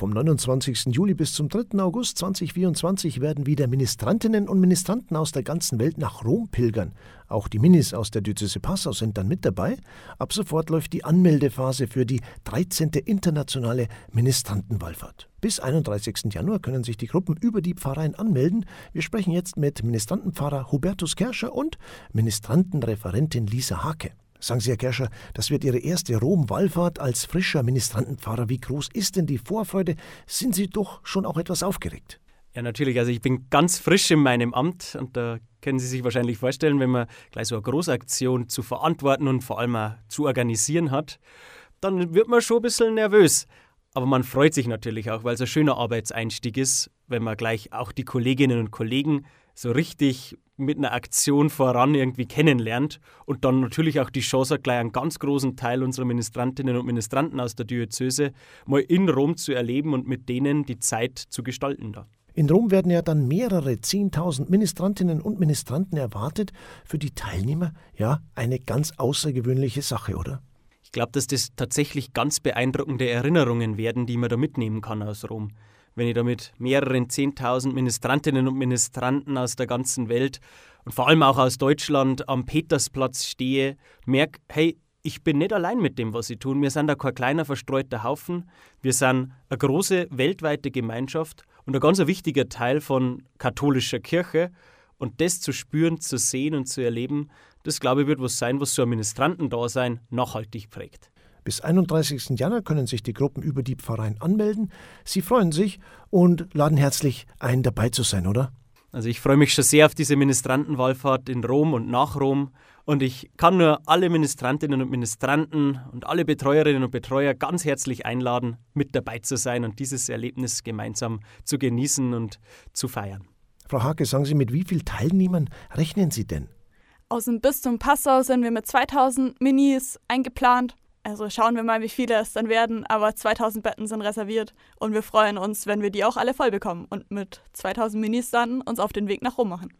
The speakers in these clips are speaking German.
Vom 29. Juli bis zum 3. August 2024 werden wieder Ministrantinnen und Ministranten aus der ganzen Welt nach Rom pilgern. Auch die Minis aus der Diözese Passau sind dann mit dabei. Ab sofort läuft die Anmeldephase für die 13. internationale Ministrantenwallfahrt. Bis 31. Januar können sich die Gruppen über die Pfarreien anmelden. Wir sprechen jetzt mit Ministrantenpfarrer Hubertus Kerscher und Ministrantenreferentin Lisa Hake. Sagen Sie, Herr Kerscher, das wird Ihre erste Rom-Wallfahrt als frischer Ministrantenpfarrer. Wie groß ist denn die Vorfreude? Sind Sie doch schon auch etwas aufgeregt? Ja, natürlich. Also ich bin ganz frisch in meinem Amt und da können Sie sich wahrscheinlich vorstellen, wenn man gleich so eine Großaktion zu verantworten und vor allem auch zu organisieren hat, dann wird man schon ein bisschen nervös. Aber man freut sich natürlich auch, weil es ein schöner Arbeitseinstieg ist, wenn man gleich auch die Kolleginnen und Kollegen so richtig mit einer Aktion voran irgendwie kennenlernt und dann natürlich auch die Chance hat, gleich einen ganz großen Teil unserer Ministrantinnen und Ministranten aus der Diözese mal in Rom zu erleben und mit denen die Zeit zu gestalten da. In Rom werden ja dann mehrere 10.000 Ministrantinnen und Ministranten erwartet. Für die Teilnehmer ja eine ganz außergewöhnliche Sache, oder? Ich glaube, dass das tatsächlich ganz beeindruckende Erinnerungen werden, die man da mitnehmen kann aus Rom wenn ich da mit mehreren 10.000 Ministrantinnen und Ministranten aus der ganzen Welt und vor allem auch aus Deutschland am Petersplatz stehe, merke, hey, ich bin nicht allein mit dem, was sie tun. Wir sind da kein kleiner verstreuter Haufen. Wir sind eine große weltweite Gemeinschaft und ein ganz wichtiger Teil von katholischer Kirche. Und das zu spüren, zu sehen und zu erleben, das glaube ich wird was sein, was so ein Ministrantendasein nachhaltig prägt. Bis 31. Januar können sich die Gruppen über die Pfarreien anmelden. Sie freuen sich und laden herzlich ein, dabei zu sein, oder? Also ich freue mich schon sehr auf diese Ministrantenwallfahrt in Rom und nach Rom. Und ich kann nur alle Ministrantinnen und Ministranten und alle Betreuerinnen und Betreuer ganz herzlich einladen, mit dabei zu sein und dieses Erlebnis gemeinsam zu genießen und zu feiern. Frau Hake, sagen Sie, mit wie vielen Teilnehmern rechnen Sie denn? Aus dem Bistum Passau sind wir mit 2000 Minis eingeplant also schauen wir mal, wie viele es dann werden, aber 2000 Betten sind reserviert und wir freuen uns, wenn wir die auch alle voll bekommen und mit 2000 Minis dann uns auf den Weg nach Rom machen.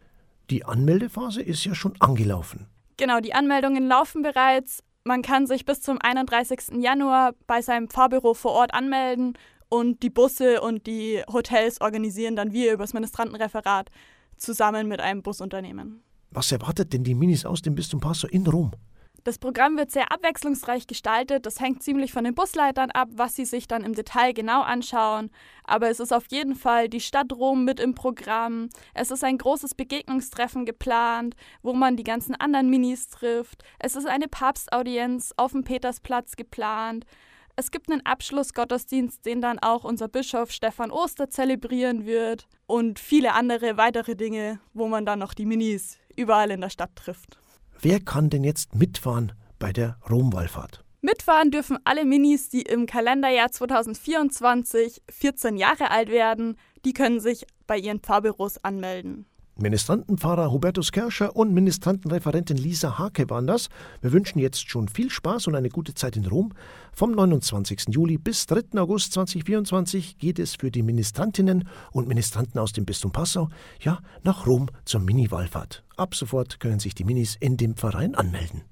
Die Anmeldephase ist ja schon angelaufen. Genau, die Anmeldungen laufen bereits. Man kann sich bis zum 31. Januar bei seinem Pfarrbüro vor Ort anmelden und die Busse und die Hotels organisieren dann wir über das Ministrantenreferat zusammen mit einem Busunternehmen. Was erwartet denn die Minis aus dem Bistum Passau in Rom? Das Programm wird sehr abwechslungsreich gestaltet. Das hängt ziemlich von den Busleitern ab, was sie sich dann im Detail genau anschauen. Aber es ist auf jeden Fall die Stadt Rom mit im Programm. Es ist ein großes Begegnungstreffen geplant, wo man die ganzen anderen Minis trifft. Es ist eine Papstaudienz auf dem Petersplatz geplant. Es gibt einen Abschlussgottesdienst, den dann auch unser Bischof Stefan Oster zelebrieren wird. Und viele andere weitere Dinge, wo man dann noch die Minis überall in der Stadt trifft. Wer kann denn jetzt mitfahren bei der Romwallfahrt? Mitfahren dürfen alle Minis, die im Kalenderjahr 2024 14 Jahre alt werden. Die können sich bei ihren Pfarrbüros anmelden. Ministrantenpfarrer Hubertus Kerscher und Ministrantenreferentin Lisa Hake waren das. Wir wünschen jetzt schon viel Spaß und eine gute Zeit in Rom. Vom 29. Juli bis 3. August 2024 geht es für die Ministrantinnen und Ministranten aus dem Bistum Passau ja nach Rom zur Mini-Wallfahrt. Ab sofort können sich die Minis in dem Verein anmelden.